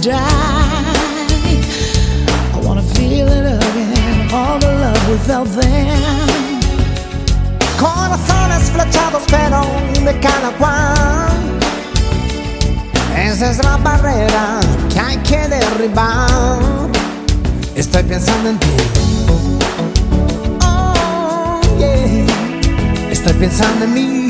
Die. I wanna feel it again, all the love we felt then. Corazones flechados, pero de cada cual. Esa es la barrera que hay que derribar. Estoy pensando en ti. Oh, yeah. Estoy pensando en mí.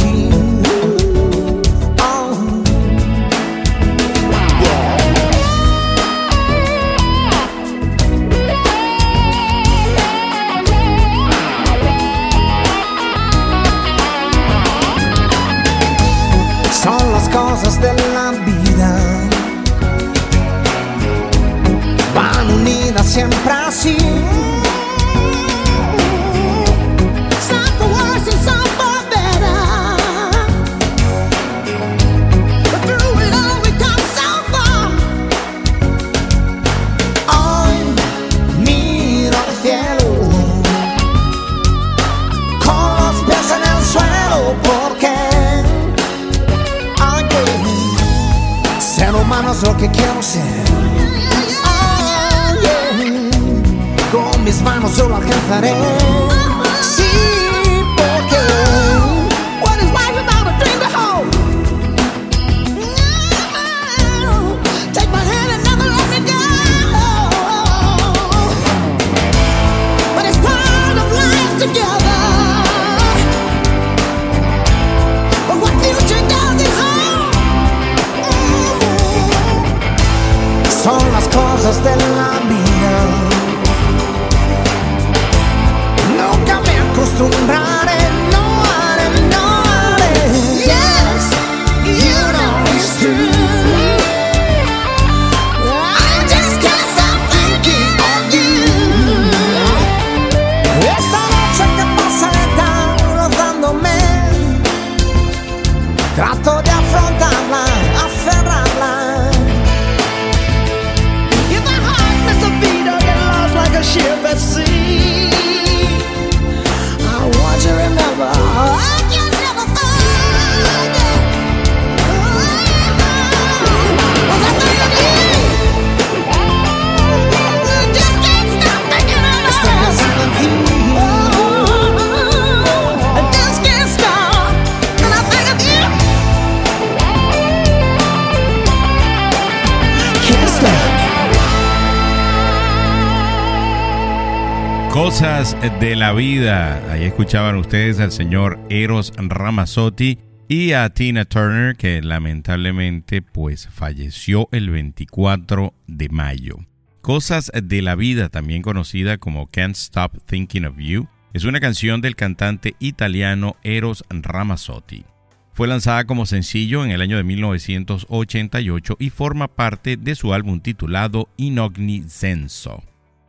De la vida. Ahí escuchaban ustedes al señor Eros Ramazzotti y a Tina Turner que lamentablemente pues falleció el 24 de mayo. Cosas de la vida, también conocida como Can't Stop Thinking of You, es una canción del cantante italiano Eros Ramazzotti. Fue lanzada como sencillo en el año de 1988 y forma parte de su álbum titulado Inogni Senso.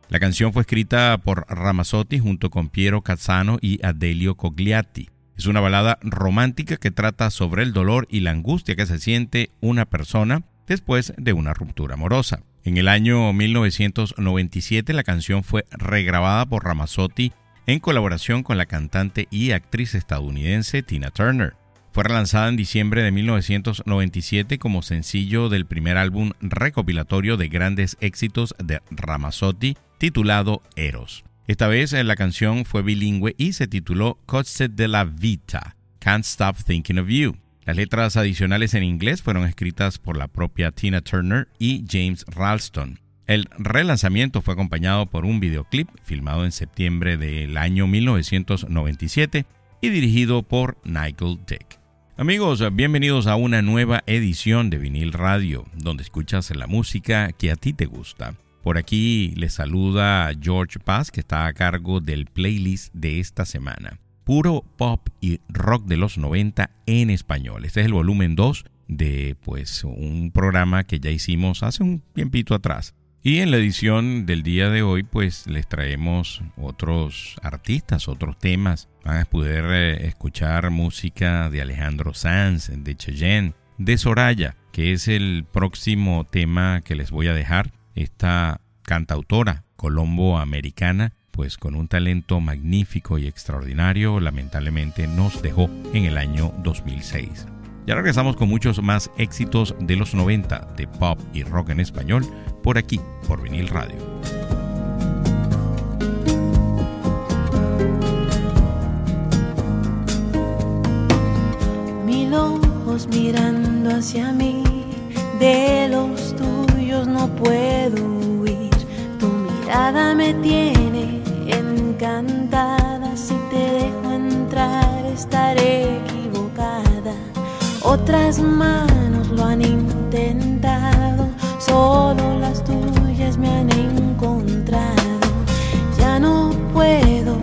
La canción fue escrita por Ramazzotti junto con Piero Cazzano y Adelio Cogliatti. Es una balada romántica que trata sobre el dolor y la angustia que se siente una persona después de una ruptura amorosa. En el año 1997 la canción fue regrabada por Ramazzotti en colaboración con la cantante y actriz estadounidense Tina Turner. Fue relanzada en diciembre de 1997 como sencillo del primer álbum recopilatorio de grandes éxitos de Ramazzotti titulado Eros. Esta vez eh, la canción fue bilingüe y se tituló Cose de la Vita, Can't Stop Thinking of You. Las letras adicionales en inglés fueron escritas por la propia Tina Turner y James Ralston. El relanzamiento fue acompañado por un videoclip filmado en septiembre del año 1997 y dirigido por Nigel Dick. Amigos, bienvenidos a una nueva edición de Vinil Radio, donde escuchas la música que a ti te gusta. Por aquí les saluda George Paz, que está a cargo del playlist de esta semana. Puro pop y rock de los 90 en español. Este es el volumen 2 de pues un programa que ya hicimos hace un tiempito atrás. Y en la edición del día de hoy pues les traemos otros artistas, otros temas. Van a poder eh, escuchar música de Alejandro Sanz, de Cheyenne, de Soraya, que es el próximo tema que les voy a dejar esta cantautora colombo-americana, pues con un talento magnífico y extraordinario, lamentablemente nos dejó en el año 2006. Ya regresamos con muchos más éxitos de los 90 de pop y rock en español por aquí, por Vinil Radio. Mil ojos mirando hacia mí de los no puedo huir. Tu mirada me tiene encantada. Si te dejo entrar, estaré equivocada. Otras manos lo han intentado, solo las tuyas me han encontrado. Ya no puedo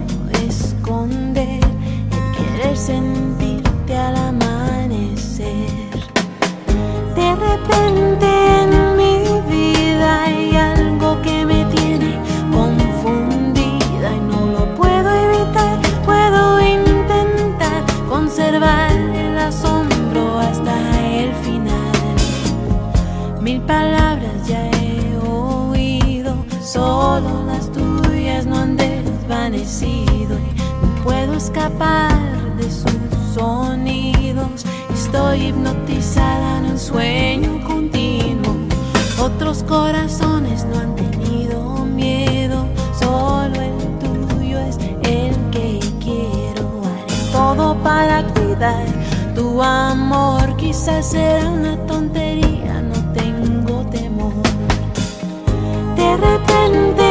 esconder el querer sentirte al amanecer. De repente palabras ya he oído, solo las tuyas no han desvanecido y no puedo escapar de sus sonidos. Estoy hipnotizada en un sueño continuo. Otros corazones no han tenido miedo, solo el tuyo es el que quiero. Haré todo para cuidar tu amor, quizás será una tontería de repente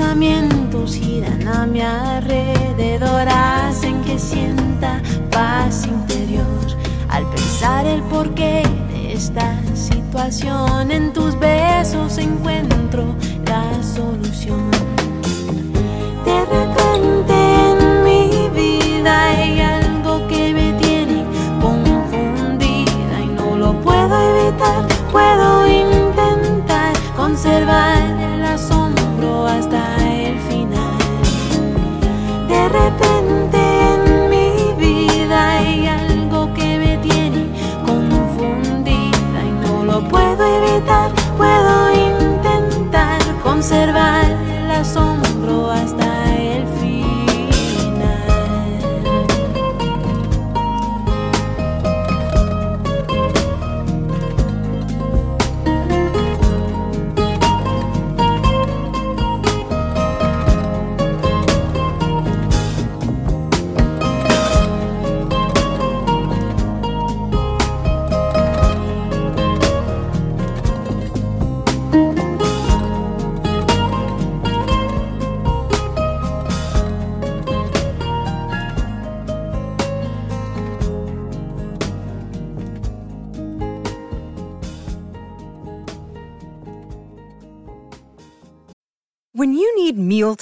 pensamientos giran a mi alrededor, hacen que sienta paz interior. Al pensar el porqué de esta situación, en tus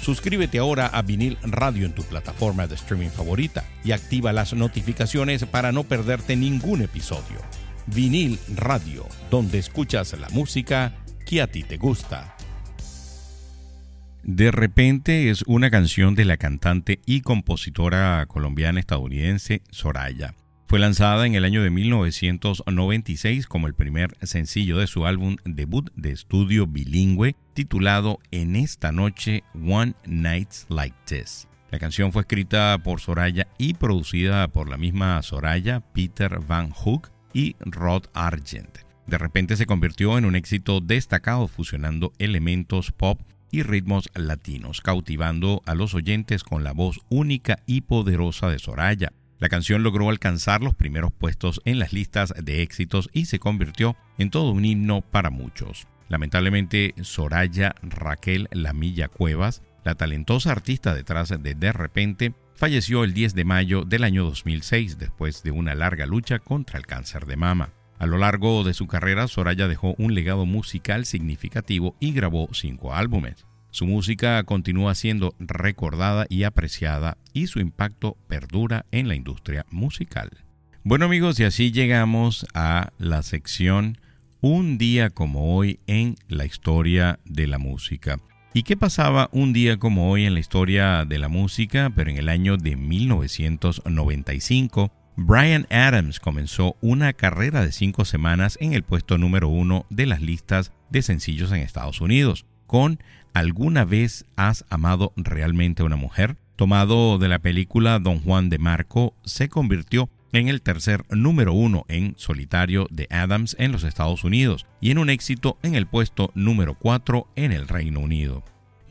Suscríbete ahora a Vinil Radio en tu plataforma de streaming favorita y activa las notificaciones para no perderte ningún episodio. Vinil Radio, donde escuchas la música que a ti te gusta. De repente es una canción de la cantante y compositora colombiana estadounidense Soraya. Fue lanzada en el año de 1996 como el primer sencillo de su álbum debut de estudio bilingüe titulado En esta noche One Nights Like This. La canción fue escrita por Soraya y producida por la misma Soraya, Peter Van Hook y Rod Argent. De repente se convirtió en un éxito destacado fusionando elementos pop y ritmos latinos, cautivando a los oyentes con la voz única y poderosa de Soraya, la canción logró alcanzar los primeros puestos en las listas de éxitos y se convirtió en todo un himno para muchos. Lamentablemente, Soraya Raquel Lamilla Cuevas, la talentosa artista detrás de De Repente, falleció el 10 de mayo del año 2006 después de una larga lucha contra el cáncer de mama. A lo largo de su carrera, Soraya dejó un legado musical significativo y grabó cinco álbumes. Su música continúa siendo recordada y apreciada y su impacto perdura en la industria musical. Bueno amigos, y así llegamos a la sección Un día como hoy en la historia de la música. ¿Y qué pasaba un día como hoy en la historia de la música? Pero en el año de 1995, Brian Adams comenzó una carrera de cinco semanas en el puesto número uno de las listas de sencillos en Estados Unidos, con ¿Alguna vez has amado realmente a una mujer? Tomado de la película Don Juan de Marco, se convirtió en el tercer número uno en solitario de Adams en los Estados Unidos y en un éxito en el puesto número cuatro en el Reino Unido.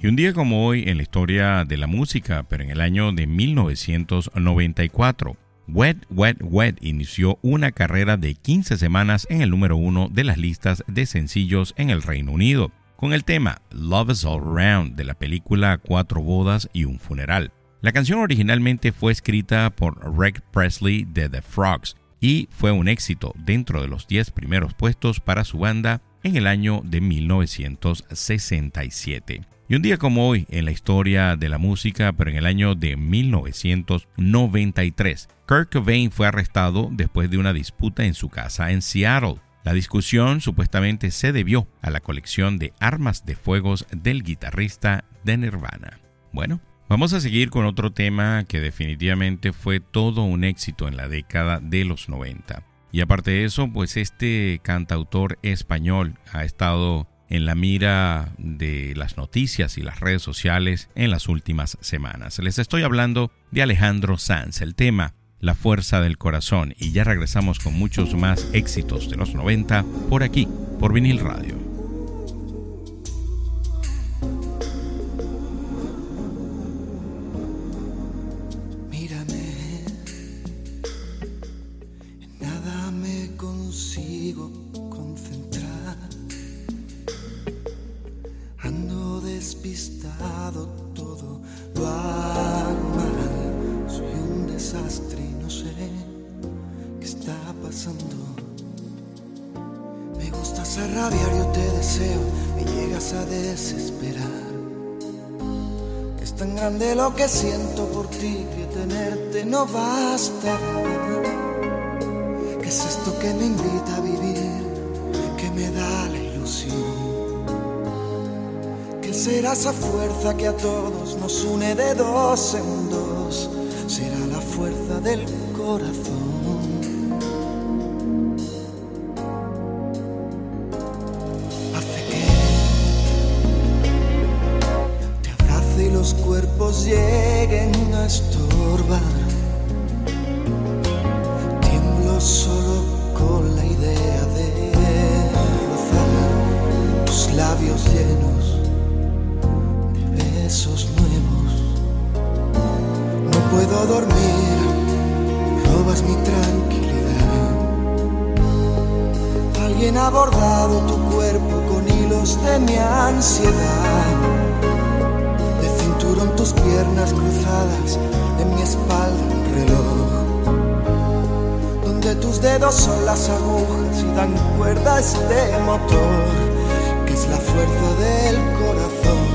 Y un día como hoy en la historia de la música, pero en el año de 1994, Wet Wet Wet inició una carrera de 15 semanas en el número uno de las listas de sencillos en el Reino Unido con el tema Love is All Around de la película Cuatro bodas y un funeral. La canción originalmente fue escrita por Rick Presley de The Frogs y fue un éxito dentro de los 10 primeros puestos para su banda en el año de 1967. Y un día como hoy en la historia de la música, pero en el año de 1993, Kurt Cobain fue arrestado después de una disputa en su casa en Seattle. La discusión supuestamente se debió a la colección de armas de fuegos del guitarrista de Nirvana. Bueno, vamos a seguir con otro tema que definitivamente fue todo un éxito en la década de los 90. Y aparte de eso, pues este cantautor español ha estado en la mira de las noticias y las redes sociales en las últimas semanas. Les estoy hablando de Alejandro Sanz, el tema La fuerza del corazón y ya regresamos con muchos más éxitos de los 90 por aquí, por vinil radio. Que siento por ti que tenerte no basta. ¿Qué es esto que me invita a vivir? Que me da la ilusión. ¿Qué será esa fuerza que a todos nos une de dos en dos? Será la fuerza del corazón. Lleguen a estorbar. A este motor, que es la fuerza del corazón.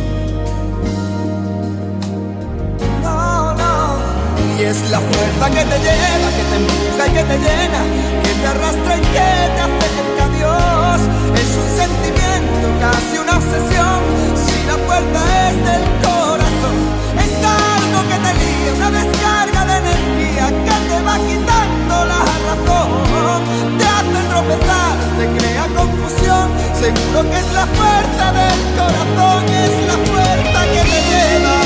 No, no, y es la fuerza que te lleva, que te empuja y que te llena, que te arrastra y que te acerca a Dios. Es un sentimiento, casi una obsesión, si la puerta es del corazón que te líe, una descarga de energía que te va quitando la razón, te hace tropezar, te crea confusión, seguro que es la fuerza del corazón, es la fuerza que te lleva.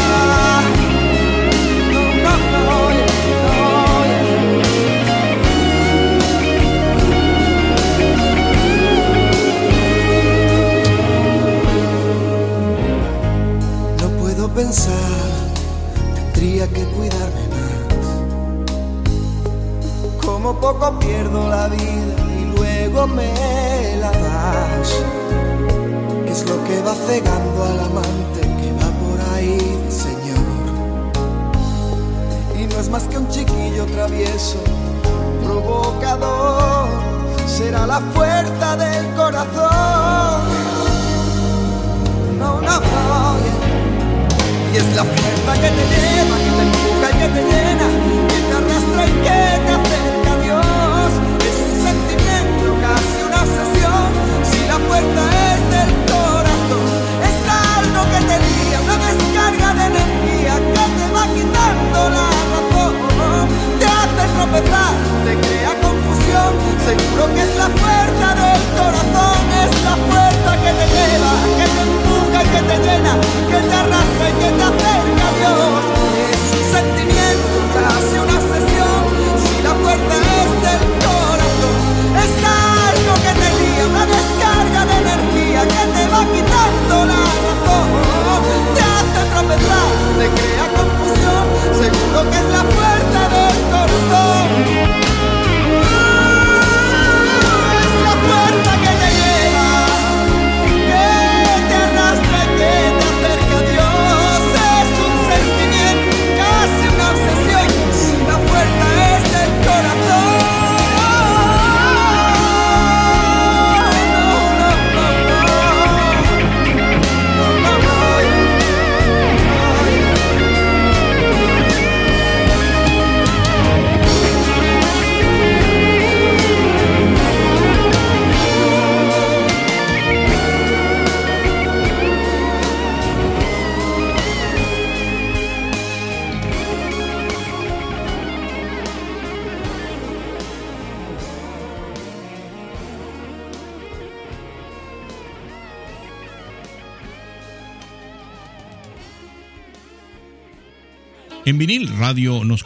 No, puedo pensar tendría que cuidarme Como poco pierdo la vida y luego me la das. ¿Qué es lo que va cegando al amante que va por ahí, Señor? Y no es más que un chiquillo travieso, provocador. Será la fuerza del corazón. No, no, no. Y es la fuerza que te lleva, que te empuja y que te llena, que te arrastra y que te acerca La puerta es del corazón. Es algo que te tenía una descarga de energía que te va quitando la razón. Te hace tropezar, te crea confusión. Seguro que es la puerta del corazón. Es la puerta que te lleva, que te empuja y que te llena, que te arrastra y que te acerca a Dios. Es un sentimiento, casi una sesión. Si la puerta es del corazón. que te va quitando la razón. Te hace tropezar, te crea confusión, seguro que es la fuerza del corazón.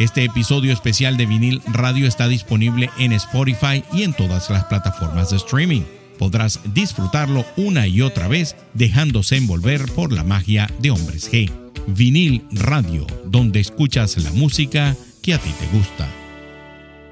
Este episodio especial de vinil radio está disponible en Spotify y en todas las plataformas de streaming. Podrás disfrutarlo una y otra vez dejándose envolver por la magia de Hombres G. Vinil Radio, donde escuchas la música que a ti te gusta.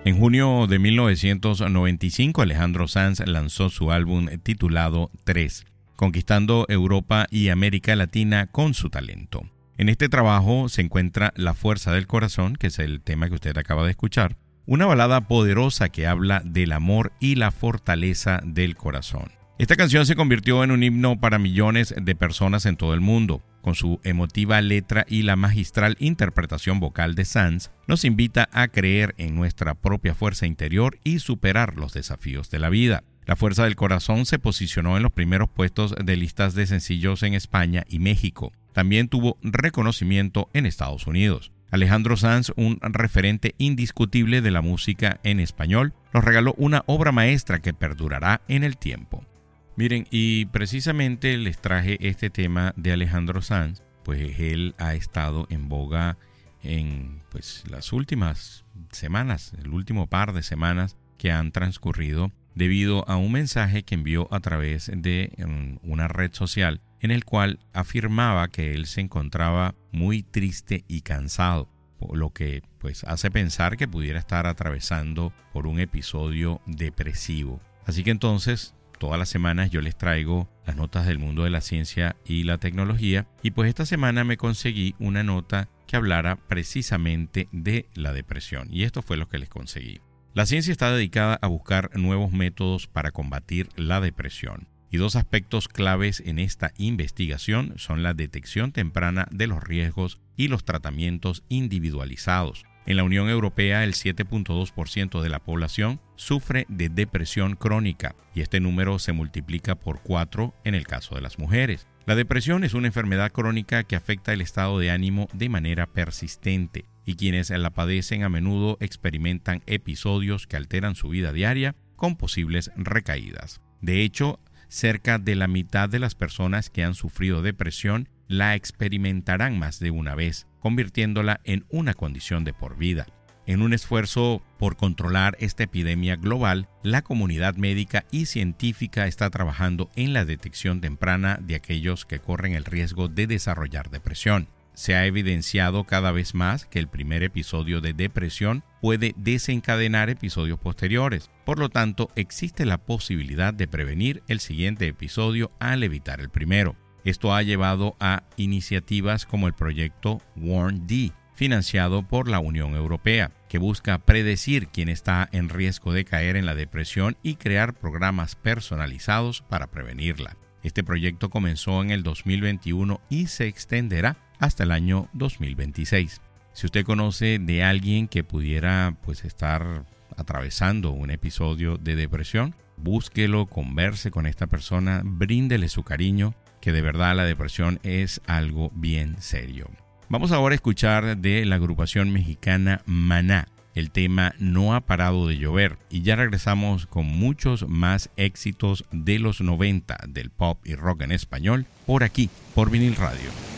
En junio de 1995, Alejandro Sanz lanzó su álbum titulado 3, conquistando Europa y América Latina con su talento. En este trabajo se encuentra La Fuerza del Corazón, que es el tema que usted acaba de escuchar, una balada poderosa que habla del amor y la fortaleza del corazón. Esta canción se convirtió en un himno para millones de personas en todo el mundo. Con su emotiva letra y la magistral interpretación vocal de Sanz, nos invita a creer en nuestra propia fuerza interior y superar los desafíos de la vida. La Fuerza del Corazón se posicionó en los primeros puestos de listas de sencillos en España y México también tuvo reconocimiento en Estados Unidos. Alejandro Sanz, un referente indiscutible de la música en español, nos regaló una obra maestra que perdurará en el tiempo. Miren, y precisamente les traje este tema de Alejandro Sanz, pues él ha estado en boga en pues las últimas semanas, el último par de semanas que han transcurrido debido a un mensaje que envió a través de mm, una red social en el cual afirmaba que él se encontraba muy triste y cansado, lo que pues hace pensar que pudiera estar atravesando por un episodio depresivo. Así que entonces todas las semanas yo les traigo las notas del mundo de la ciencia y la tecnología y pues esta semana me conseguí una nota que hablara precisamente de la depresión y esto fue lo que les conseguí. La ciencia está dedicada a buscar nuevos métodos para combatir la depresión. Y dos aspectos claves en esta investigación son la detección temprana de los riesgos y los tratamientos individualizados. En la Unión Europea el 7.2% de la población sufre de depresión crónica y este número se multiplica por 4 en el caso de las mujeres. La depresión es una enfermedad crónica que afecta el estado de ánimo de manera persistente y quienes la padecen a menudo experimentan episodios que alteran su vida diaria con posibles recaídas. De hecho, cerca de la mitad de las personas que han sufrido depresión la experimentarán más de una vez, convirtiéndola en una condición de por vida. En un esfuerzo por controlar esta epidemia global, la comunidad médica y científica está trabajando en la detección temprana de aquellos que corren el riesgo de desarrollar depresión se ha evidenciado cada vez más que el primer episodio de depresión puede desencadenar episodios posteriores. Por lo tanto, existe la posibilidad de prevenir el siguiente episodio al evitar el primero. Esto ha llevado a iniciativas como el proyecto Warn D, financiado por la Unión Europea, que busca predecir quién está en riesgo de caer en la depresión y crear programas personalizados para prevenirla. Este proyecto comenzó en el 2021 y se extenderá hasta el año 2026. Si usted conoce de alguien que pudiera pues estar atravesando un episodio de depresión, búsquelo, converse con esta persona, bríndele su cariño, que de verdad la depresión es algo bien serio. Vamos ahora a escuchar de la agrupación mexicana Maná el tema No ha parado de llover y ya regresamos con muchos más éxitos de los 90 del pop y rock en español por aquí, por vinil radio.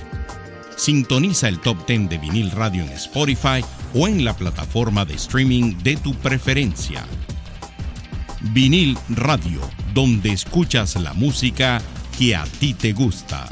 Sintoniza el Top 10 de Vinil Radio en Spotify o en la plataforma de streaming de tu preferencia. Vinil Radio, donde escuchas la música que a ti te gusta.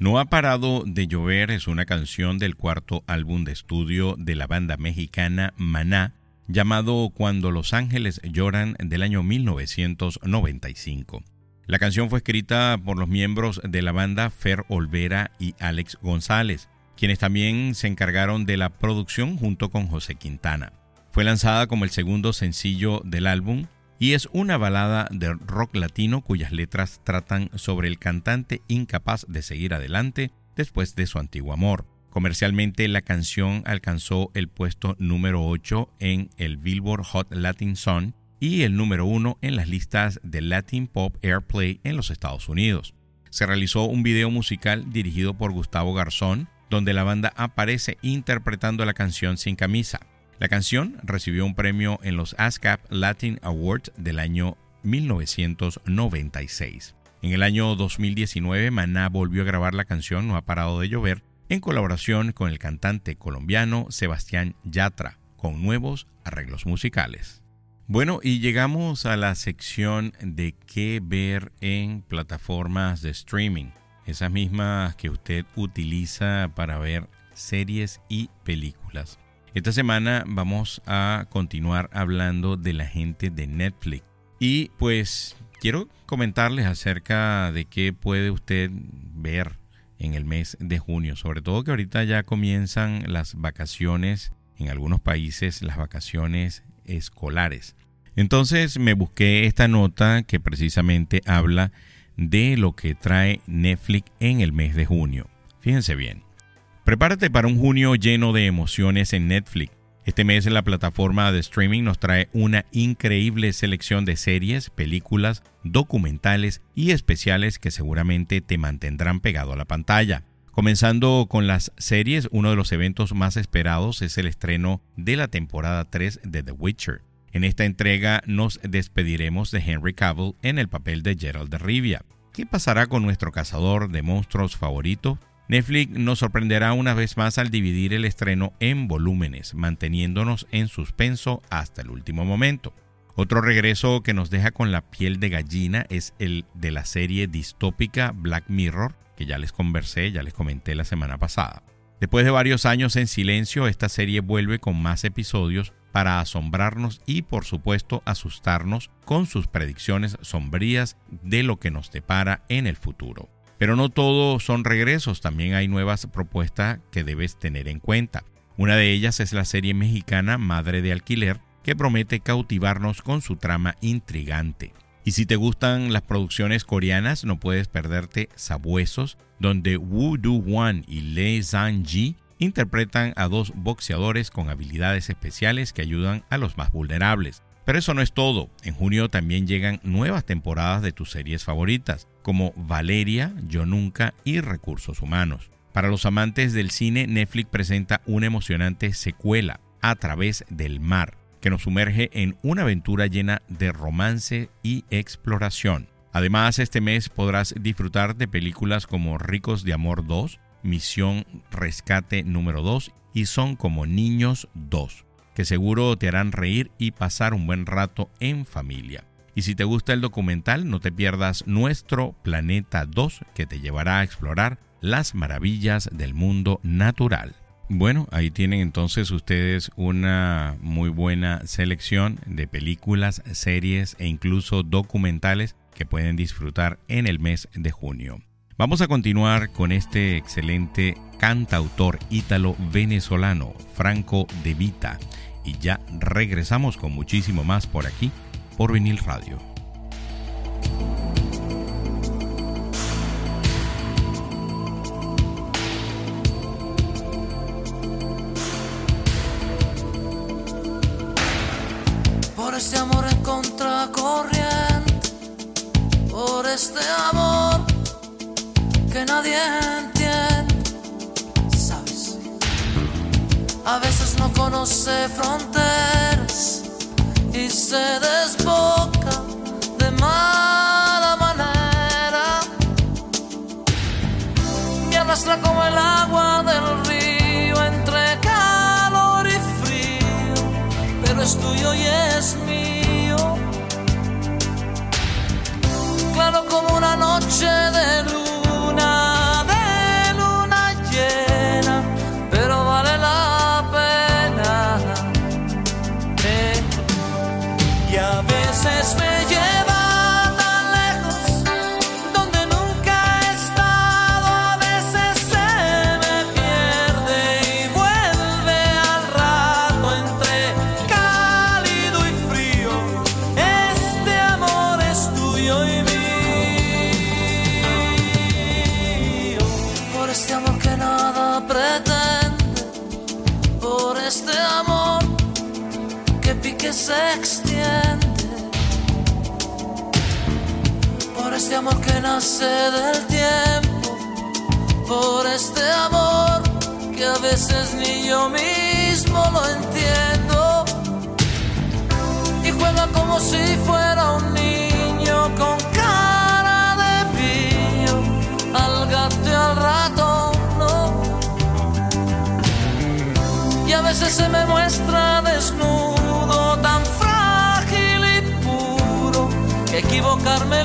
No ha parado de llover es una canción del cuarto álbum de estudio de la banda mexicana Maná, llamado Cuando los ángeles lloran del año 1995. La canción fue escrita por los miembros de la banda Fer Olvera y Alex González, quienes también se encargaron de la producción junto con José Quintana. Fue lanzada como el segundo sencillo del álbum y es una balada de rock latino cuyas letras tratan sobre el cantante incapaz de seguir adelante después de su antiguo amor. Comercialmente la canción alcanzó el puesto número 8 en el Billboard Hot Latin Song y el número 1 en las listas de Latin Pop Airplay en los Estados Unidos. Se realizó un video musical dirigido por Gustavo Garzón, donde la banda aparece interpretando la canción sin camisa. La canción recibió un premio en los ASCAP Latin Awards del año 1996. En el año 2019, Maná volvió a grabar la canción No ha parado de llover en colaboración con el cantante colombiano Sebastián Yatra, con nuevos arreglos musicales. Bueno, y llegamos a la sección de qué ver en plataformas de streaming, esas mismas que usted utiliza para ver series y películas. Esta semana vamos a continuar hablando de la gente de Netflix. Y pues quiero comentarles acerca de qué puede usted ver en el mes de junio. Sobre todo que ahorita ya comienzan las vacaciones, en algunos países las vacaciones escolares. Entonces me busqué esta nota que precisamente habla de lo que trae Netflix en el mes de junio. Fíjense bien. Prepárate para un junio lleno de emociones en Netflix. Este mes la plataforma de streaming nos trae una increíble selección de series, películas, documentales y especiales que seguramente te mantendrán pegado a la pantalla. Comenzando con las series, uno de los eventos más esperados es el estreno de la temporada 3 de The Witcher. En esta entrega nos despediremos de Henry Cavill en el papel de Gerald de Rivia. ¿Qué pasará con nuestro cazador de monstruos favorito? Netflix nos sorprenderá una vez más al dividir el estreno en volúmenes, manteniéndonos en suspenso hasta el último momento. Otro regreso que nos deja con la piel de gallina es el de la serie distópica Black Mirror, que ya les conversé, ya les comenté la semana pasada. Después de varios años en silencio, esta serie vuelve con más episodios para asombrarnos y por supuesto asustarnos con sus predicciones sombrías de lo que nos depara en el futuro. Pero no todo son regresos, también hay nuevas propuestas que debes tener en cuenta. Una de ellas es la serie mexicana Madre de Alquiler, que promete cautivarnos con su trama intrigante. Y si te gustan las producciones coreanas, no puedes perderte Sabuesos, donde Woo Do-won y Lee Zhang-ji interpretan a dos boxeadores con habilidades especiales que ayudan a los más vulnerables. Pero eso no es todo. En junio también llegan nuevas temporadas de tus series favoritas, como Valeria, Yo Nunca y Recursos Humanos. Para los amantes del cine, Netflix presenta una emocionante secuela, A través del mar, que nos sumerge en una aventura llena de romance y exploración. Además, este mes podrás disfrutar de películas como Ricos de Amor 2, Misión Rescate número 2 y Son como Niños 2. que seguro te harán reír y pasar un buen rato en familia. Y si te gusta el documental, no te pierdas Nuestro Planeta 2, que te llevará a explorar las maravillas del mundo natural. Bueno, ahí tienen entonces ustedes una muy buena selección de películas, series e incluso documentales que pueden disfrutar en el mes de junio. Vamos a continuar con este excelente cantautor ítalo-venezolano, Franco De Vita, y ya regresamos con muchísimo más por aquí, por Vinil Radio. A veces no conoce fronteras y se desboca de mala manera, me arrastra como el agua del que nace del tiempo, por este amor que a veces ni yo mismo lo entiendo. Y juega como si fuera un niño con cara de pío, al gato al ratón, y a veces se me muestra desnudo, tan frágil y puro, que equivocarme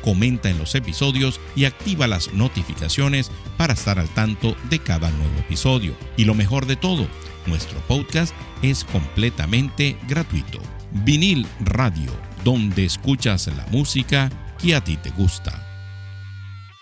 comenta en los episodios y activa las notificaciones para estar al tanto de cada nuevo episodio. Y lo mejor de todo, nuestro podcast es completamente gratuito. Vinil Radio, donde escuchas la música que a ti te gusta.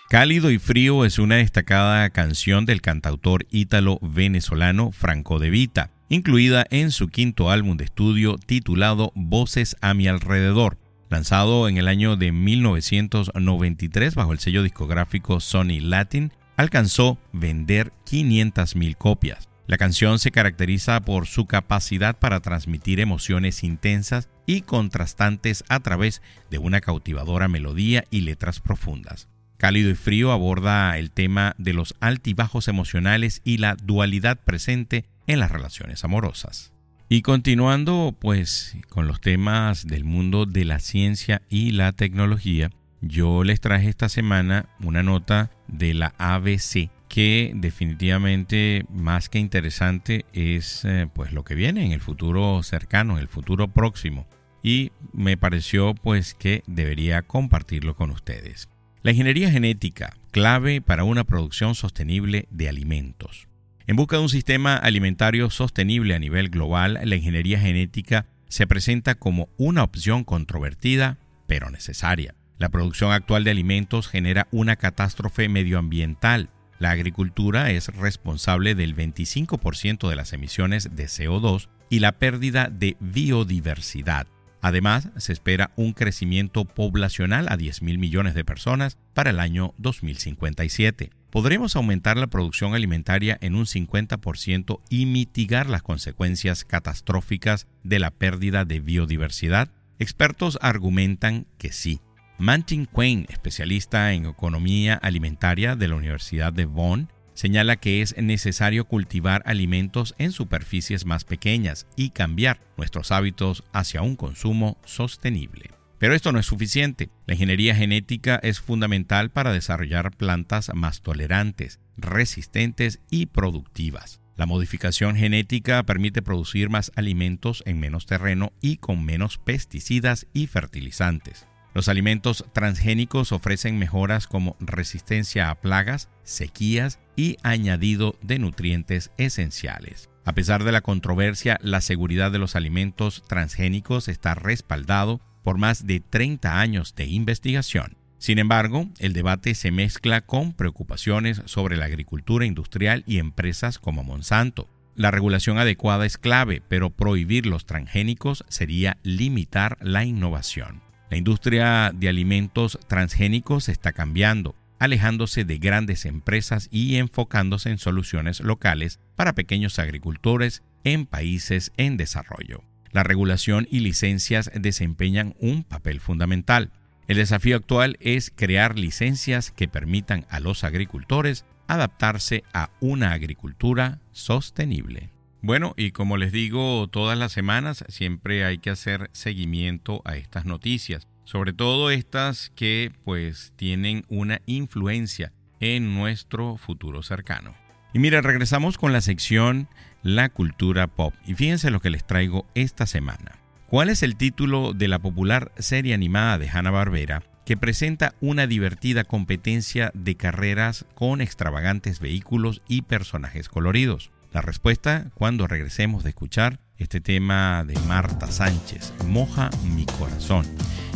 Cálido y Frío es una destacada canción del cantautor ítalo-venezolano Franco De Vita, incluida en su quinto álbum de estudio titulado Voces a mi alrededor Lanzado en el año de 1993 bajo el sello discográfico Sony Latin, alcanzó vender 500.000 copias. La canción se caracteriza por su capacidad para transmitir emociones intensas y contrastantes a través de una cautivadora melodía y letras profundas. Cálido y Frío aborda el tema de los altibajos emocionales y la dualidad presente en las relaciones amorosas. Y continuando pues con los temas del mundo de la ciencia y la tecnología, yo les traje esta semana una nota de la ABC que definitivamente más que interesante es eh, pues lo que viene en el futuro cercano, en el futuro próximo y me pareció pues que debería compartirlo con ustedes. La ingeniería genética, clave para una producción sostenible de alimentos. En busca de un sistema alimentario sostenible a nivel global, la ingeniería genética se presenta como una opción controvertida, pero necesaria. La producción actual de alimentos genera una catástrofe medioambiental. La agricultura es responsable del 25% de las emisiones de CO2 y la pérdida de biodiversidad. Además, se espera un crecimiento poblacional a 10 mil millones de personas para el año 2057 podremos aumentar la producción alimentaria en un 50% y mitigar las consecuencias catastróficas de la pérdida de biodiversidad? Expertos argumentan que sí. Mantin Quain, especialista en economía alimentaria de la Universidad de Bonn, señala que es necesario cultivar alimentos en superficies más pequeñas y cambiar nuestros hábitos hacia un consumo sostenible. Pero esto no es suficiente. La ingeniería genética es fundamental para desarrollar plantas más tolerantes, resistentes y productivas. La modificación genética permite producir más alimentos en menos terreno y con menos pesticidas y fertilizantes. Los alimentos transgénicos ofrecen mejoras como resistencia a plagas, sequías y añadido de nutrientes esenciales. A pesar de la controversia, la seguridad de los alimentos transgénicos está respaldado por más de 30 años de investigación. Sin embargo, el debate se mezcla con preocupaciones sobre la agricultura industrial y empresas como Monsanto. La regulación adecuada es clave, pero prohibir los transgénicos sería limitar la innovación. La industria de alimentos transgénicos está cambiando, alejándose de grandes empresas y enfocándose en soluciones locales para pequeños agricultores en países en desarrollo la regulación y licencias desempeñan un papel fundamental. El desafío actual es crear licencias que permitan a los agricultores adaptarse a una agricultura sostenible. Bueno, y como les digo todas las semanas, siempre hay que hacer seguimiento a estas noticias, sobre todo estas que pues tienen una influencia en nuestro futuro cercano. Y mira, regresamos con la sección la cultura pop. Y fíjense lo que les traigo esta semana. ¿Cuál es el título de la popular serie animada de Hanna-Barbera que presenta una divertida competencia de carreras con extravagantes vehículos y personajes coloridos? La respuesta cuando regresemos de escuchar este tema de Marta Sánchez, Moja mi corazón.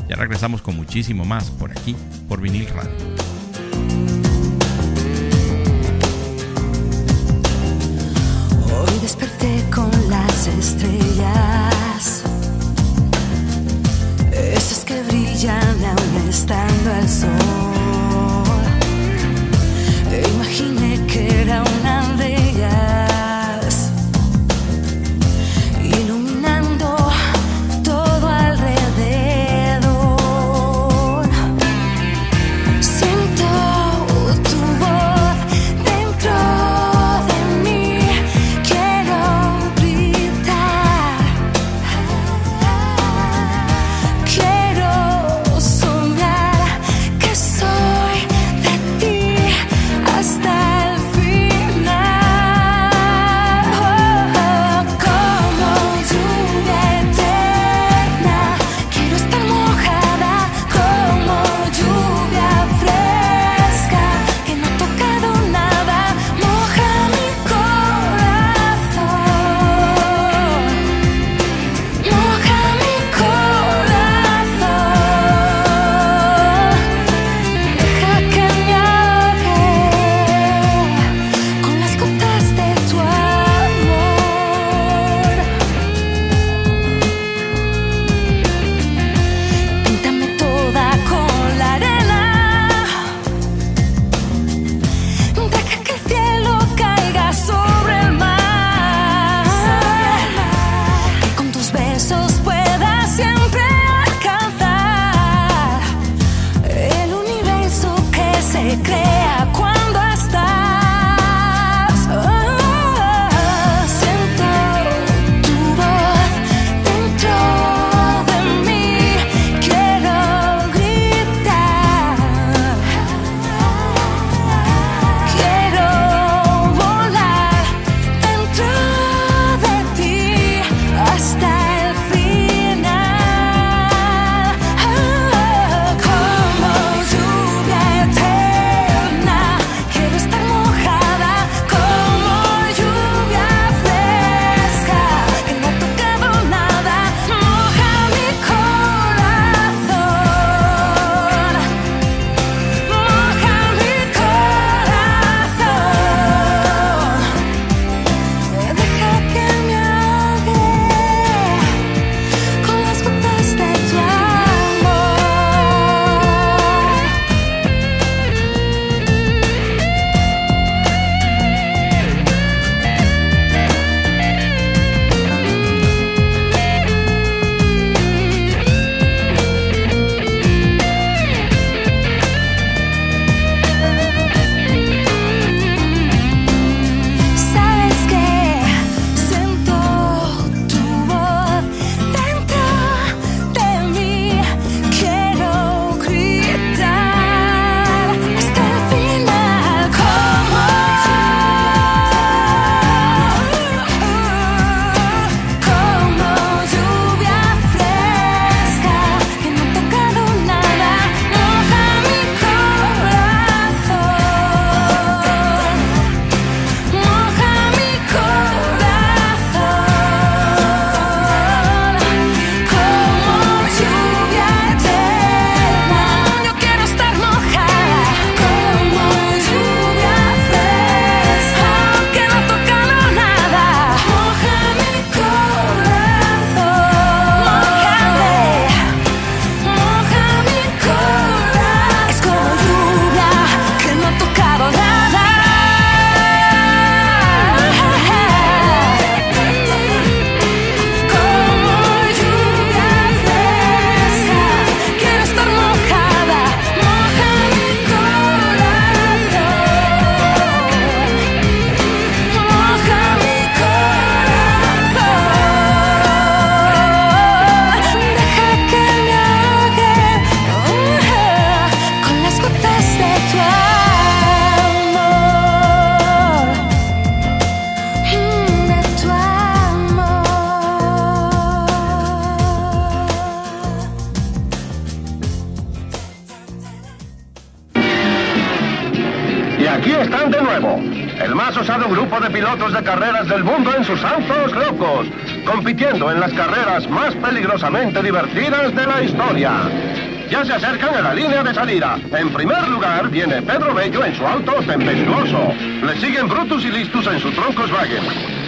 Ya regresamos con muchísimo más por aquí, por vinil radio. Desperté con las estrellas, esas que brillan aún estando al sol. Imaginé que era una carreras del mundo en sus autos locos, compitiendo en las carreras más peligrosamente divertidas de la historia. Ya se acercan a la línea de salida. En primer lugar viene Pedro Bello en su auto tempestuoso. Le siguen Brutus y Listus en su Troncoswagen.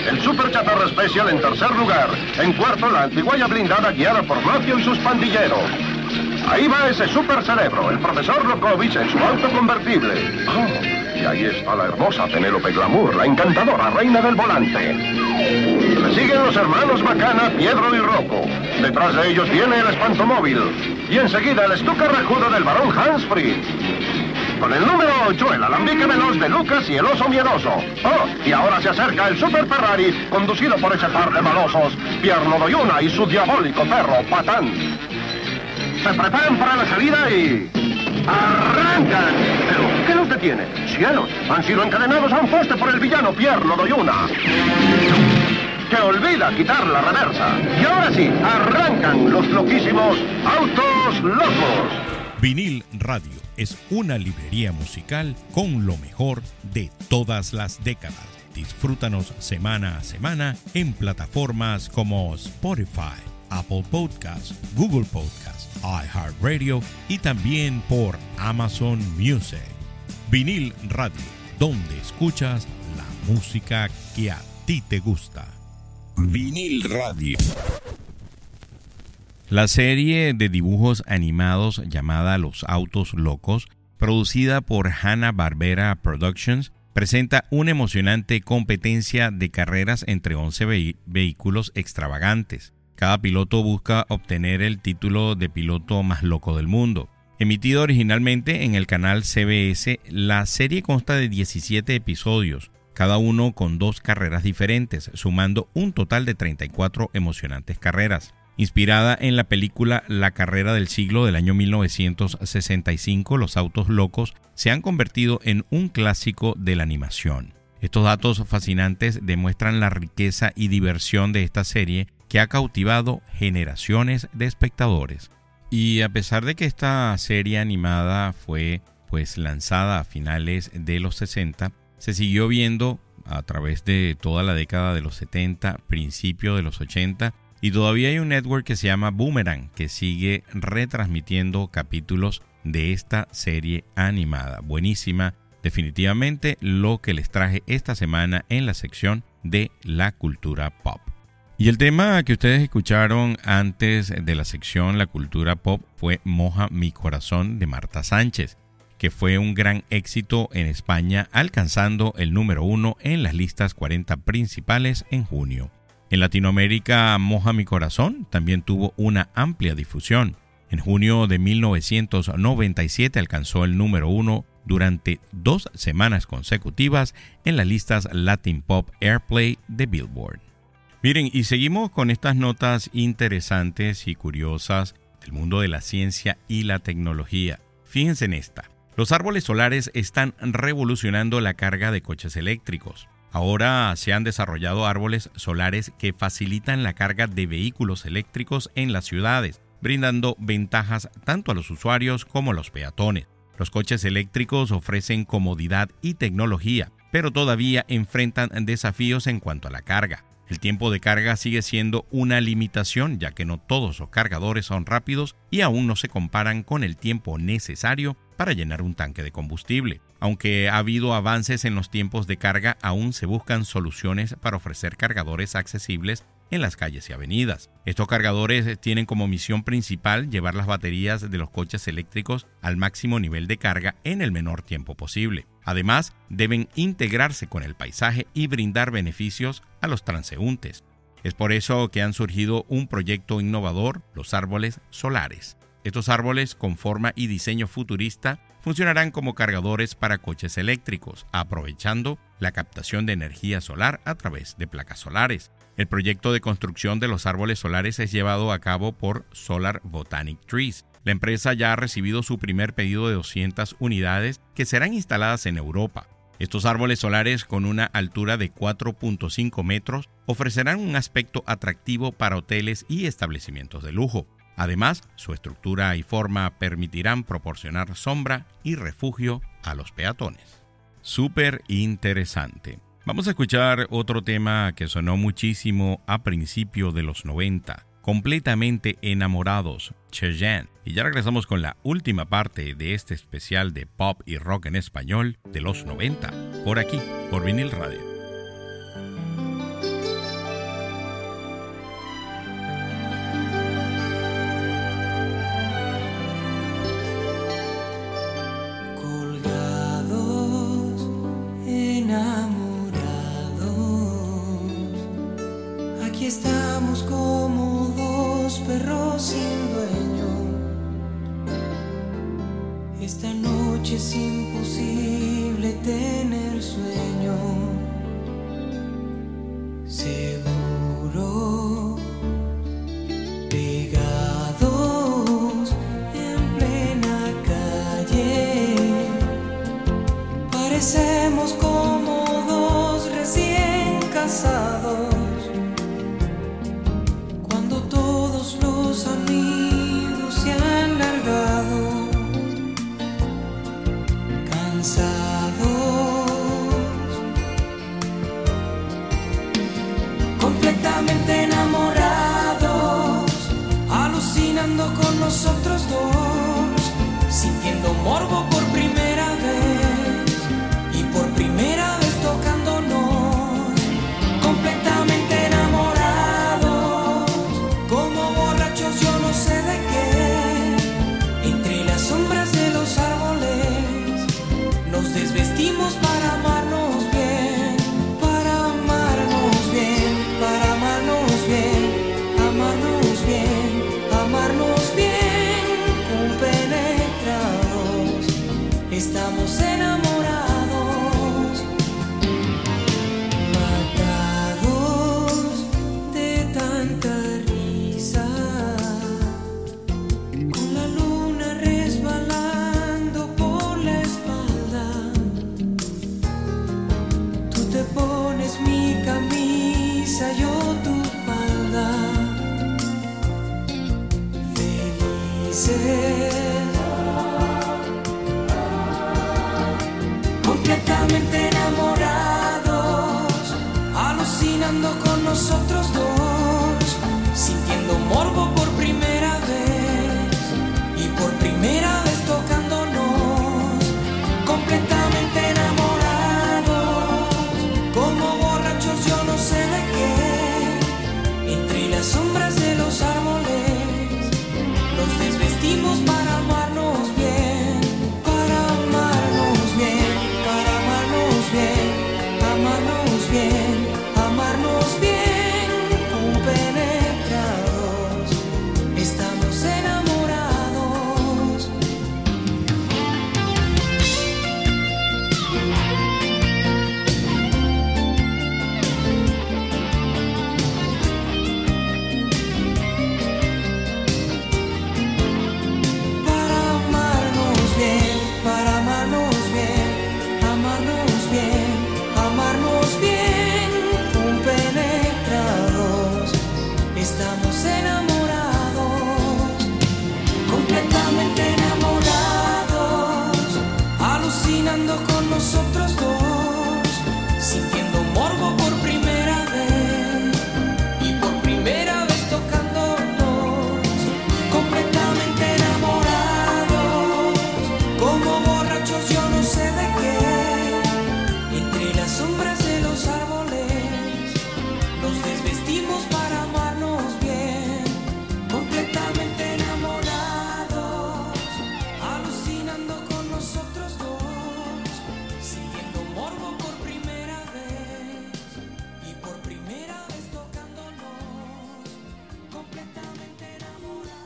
El Super Chatarra Special en tercer lugar. En cuarto, la antiguaya blindada guiada por Mafio y sus pandilleros. Ahí va ese super cerebro, el profesor Rokovich en su auto convertible. Oh. Ahí está la hermosa Penélope Glamour, la encantadora reina del volante. Le siguen los hermanos Macana, Piedro y Rocco. Detrás de ellos viene el espantomóvil. Y enseguida el estuca rajudo del barón Hansfree. Con el número 8, el alambique veloz de Lucas y el oso miedoso. Oh, y ahora se acerca el Super Ferrari, conducido por ese par de malosos, Pierno Doyuna y su diabólico perro, Patán. Se preparan para la salida y... ¡Arrancan! ¿Pero qué nos detiene? ¡Cielos! Han sido encadenados a un poste por el villano Pierre Lodoyuna. Que olvida quitar la reversa. Y ahora sí, arrancan los loquísimos autos locos. Vinil Radio es una librería musical con lo mejor de todas las décadas. Disfrútanos semana a semana en plataformas como Spotify, Apple Podcasts, Google Podcasts iHeartRadio y también por Amazon Music. Vinil Radio, donde escuchas la música que a ti te gusta. Vinil Radio. La serie de dibujos animados llamada Los Autos Locos, producida por Hanna-Barbera Productions, presenta una emocionante competencia de carreras entre 11 vehículos extravagantes. Cada piloto busca obtener el título de piloto más loco del mundo. Emitido originalmente en el canal CBS, la serie consta de 17 episodios, cada uno con dos carreras diferentes, sumando un total de 34 emocionantes carreras. Inspirada en la película La carrera del siglo del año 1965, Los autos locos se han convertido en un clásico de la animación. Estos datos fascinantes demuestran la riqueza y diversión de esta serie que ha cautivado generaciones de espectadores. Y a pesar de que esta serie animada fue pues lanzada a finales de los 60, se siguió viendo a través de toda la década de los 70, principio de los 80 y todavía hay un network que se llama Boomerang que sigue retransmitiendo capítulos de esta serie animada. Buenísima, definitivamente lo que les traje esta semana en la sección de la cultura pop. Y el tema que ustedes escucharon antes de la sección La Cultura Pop fue Moja mi corazón de Marta Sánchez, que fue un gran éxito en España, alcanzando el número uno en las listas 40 principales en junio. En Latinoamérica, Moja mi corazón también tuvo una amplia difusión. En junio de 1997 alcanzó el número uno durante dos semanas consecutivas en las listas Latin Pop Airplay de Billboard. Miren, y seguimos con estas notas interesantes y curiosas del mundo de la ciencia y la tecnología. Fíjense en esta. Los árboles solares están revolucionando la carga de coches eléctricos. Ahora se han desarrollado árboles solares que facilitan la carga de vehículos eléctricos en las ciudades, brindando ventajas tanto a los usuarios como a los peatones. Los coches eléctricos ofrecen comodidad y tecnología, pero todavía enfrentan desafíos en cuanto a la carga. El tiempo de carga sigue siendo una limitación ya que no todos los cargadores son rápidos y aún no se comparan con el tiempo necesario para llenar un tanque de combustible. Aunque ha habido avances en los tiempos de carga, aún se buscan soluciones para ofrecer cargadores accesibles en las calles y avenidas. Estos cargadores tienen como misión principal llevar las baterías de los coches eléctricos al máximo nivel de carga en el menor tiempo posible. Además, deben integrarse con el paisaje y brindar beneficios a los transeúntes. Es por eso que han surgido un proyecto innovador, los árboles solares. Estos árboles con forma y diseño futurista funcionarán como cargadores para coches eléctricos, aprovechando la captación de energía solar a través de placas solares. El proyecto de construcción de los árboles solares es llevado a cabo por Solar Botanic Trees, La empresa ya ha recibido su primer pedido de 200 unidades que serán instaladas en Europa. Estos árboles solares con una altura de 4.5 metros ofrecerán un aspecto atractivo para hoteles y establecimientos de lujo. Además, su estructura y forma permitirán proporcionar sombra y refugio a los peatones. Súper interesante. Vamos a escuchar otro tema que sonó muchísimo a principio de los 90, completamente enamorados, Cheyenne. Y ya regresamos con la última parte de este especial de pop y rock en español de los 90, por aquí, por vinil radio.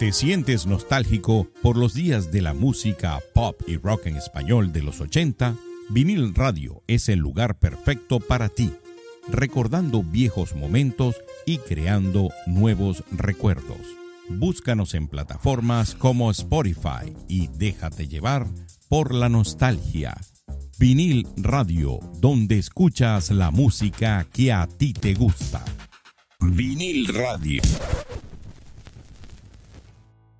¿Te sientes nostálgico por los días de la música pop y rock en español de los 80? Vinil Radio es el lugar perfecto para ti, recordando viejos momentos y creando nuevos recuerdos. Búscanos en plataformas como Spotify y déjate llevar por la nostalgia. Vinil Radio, donde escuchas la música que a ti te gusta. Vinil Radio.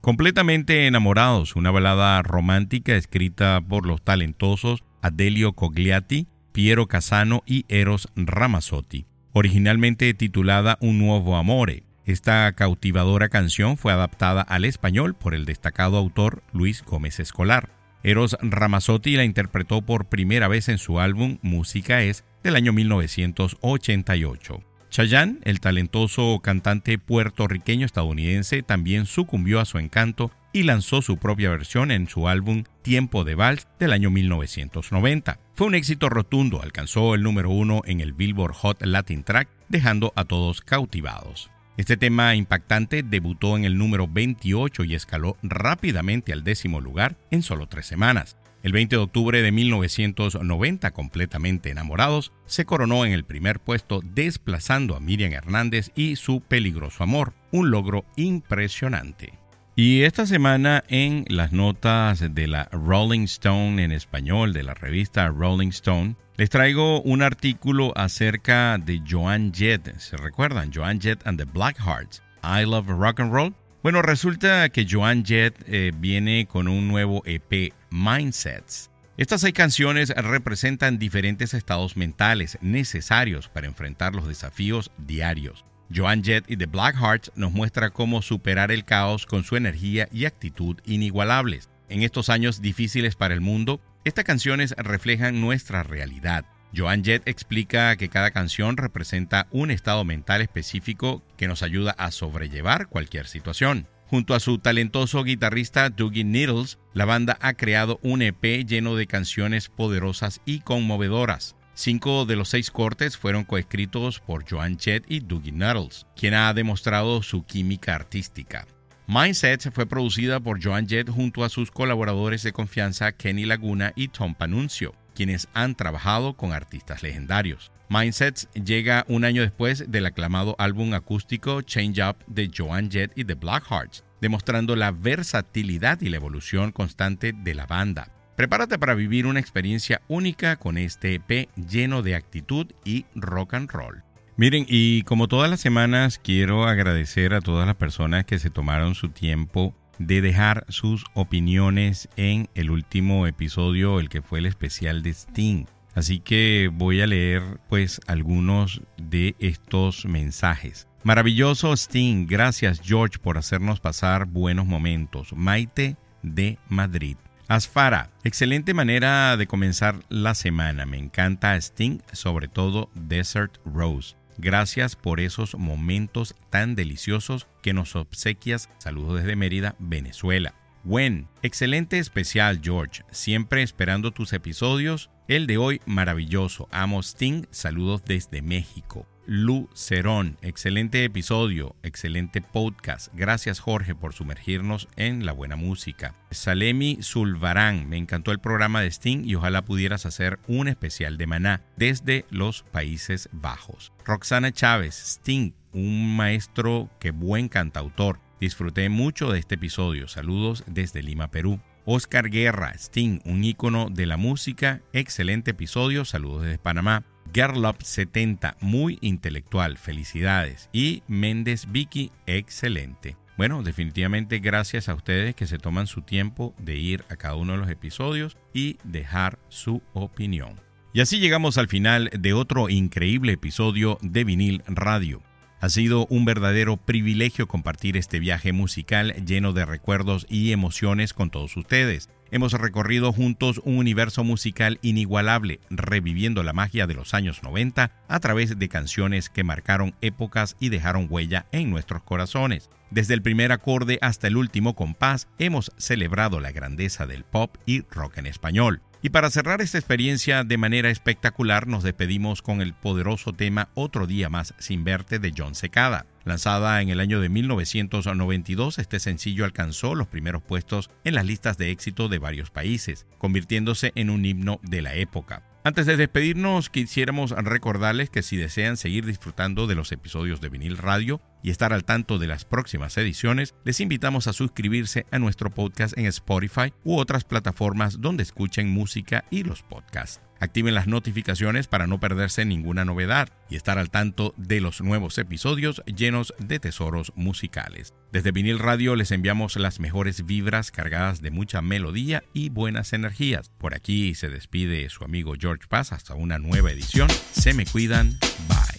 Completamente enamorados, una balada romántica escrita por los talentosos Adelio Cogliati, Piero Casano y Eros Ramazzotti. Originalmente titulada Un nuevo amore, esta cautivadora canción fue adaptada al español por el destacado autor Luis Gómez Escolar. Eros Ramazzotti la interpretó por primera vez en su álbum Música es del año 1988. Chayanne, el talentoso cantante puertorriqueño estadounidense, también sucumbió a su encanto y lanzó su propia versión en su álbum Tiempo de Vals del año 1990. Fue un éxito rotundo, alcanzó el número uno en el Billboard Hot Latin Track, dejando a todos cautivados. Este tema impactante debutó en el número 28 y escaló rápidamente al décimo lugar en solo tres semanas. El 20 de octubre de 1990, completamente enamorados, se coronó en el primer puesto desplazando a Miriam Hernández y su peligroso amor, un logro impresionante. Y esta semana en las notas de la Rolling Stone en español, de la revista Rolling Stone, les traigo un artículo acerca de Joan Jett. ¿Se recuerdan? Joan Jett and the Blackhearts. I Love Rock and Roll. Bueno, resulta que Joan Jett eh, viene con un nuevo EP, Mindsets. Estas seis canciones representan diferentes estados mentales necesarios para enfrentar los desafíos diarios. Joan Jett y The Blackhearts nos muestra cómo superar el caos con su energía y actitud inigualables. En estos años difíciles para el mundo, estas canciones reflejan nuestra realidad. Joan Jett explica que cada canción representa un estado mental específico que nos ayuda a sobrellevar cualquier situación. Junto a su talentoso guitarrista Dougie Needles, la banda ha creado un EP lleno de canciones poderosas y conmovedoras. Cinco de los seis cortes fueron coescritos por Joan Jett y Dougie Needles, quien ha demostrado su química artística. Mindset fue producida por Joan Jett junto a sus colaboradores de confianza Kenny Laguna y Tom Panuncio, quienes han trabajado con artistas legendarios. Mindsets llega un año después del aclamado álbum acústico Change Up de Joan Jett y The Blackhearts, demostrando la versatilidad y la evolución constante de la banda. Prepárate para vivir una experiencia única con este EP lleno de actitud y rock and roll. Miren, y como todas las semanas, quiero agradecer a todas las personas que se tomaron su tiempo de dejar sus opiniones en el último episodio, el que fue el especial de Sting. Así que voy a leer pues algunos de estos mensajes. Maravilloso Sting, gracias George por hacernos pasar buenos momentos. Maite de Madrid. Asfara, excelente manera de comenzar la semana. Me encanta Sting, sobre todo Desert Rose. Gracias por esos momentos tan deliciosos que nos obsequias. Saludos desde Mérida, Venezuela. Gwen, excelente especial George, siempre esperando tus episodios. El de hoy maravilloso. Amo Sting, saludos desde México. Lu Cerón, excelente episodio, excelente podcast. Gracias Jorge por sumergirnos en la buena música. Salemi Zulvarán, me encantó el programa de Sting y ojalá pudieras hacer un especial de Maná desde los Países Bajos. Roxana Chávez, Sting, un maestro que buen cantautor. Disfruté mucho de este episodio. Saludos desde Lima, Perú. Oscar Guerra, Sting, un ícono de la música. Excelente episodio. Saludos desde Panamá. Gerlop 70, muy intelectual, felicidades. Y Méndez Vicky, excelente. Bueno, definitivamente gracias a ustedes que se toman su tiempo de ir a cada uno de los episodios y dejar su opinión. Y así llegamos al final de otro increíble episodio de Vinil Radio. Ha sido un verdadero privilegio compartir este viaje musical lleno de recuerdos y emociones con todos ustedes. Hemos recorrido juntos un universo musical inigualable, reviviendo la magia de los años 90 a través de canciones que marcaron épocas y dejaron huella en nuestros corazones. Desde el primer acorde hasta el último compás, hemos celebrado la grandeza del pop y rock en español. Y para cerrar esta experiencia de manera espectacular, nos despedimos con el poderoso tema Otro día más sin verte de John Secada. Lanzada en el año de 1992, este sencillo alcanzó los primeros puestos en las listas de éxito de varios países, convirtiéndose en un himno de la época. Antes de despedirnos, quisiéramos recordarles que si desean seguir disfrutando de los episodios de vinil radio y estar al tanto de las próximas ediciones, les invitamos a suscribirse a nuestro podcast en Spotify u otras plataformas donde escuchen música y los podcasts. Activen las notificaciones para no perderse ninguna novedad y estar al tanto de los nuevos episodios llenos de tesoros musicales. Desde Vinil Radio les enviamos las mejores vibras cargadas de mucha melodía y buenas energías. Por aquí se despide su amigo George Paz hasta una nueva edición. Se me cuidan. Bye.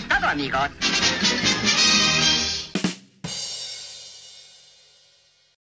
Todo, amigos.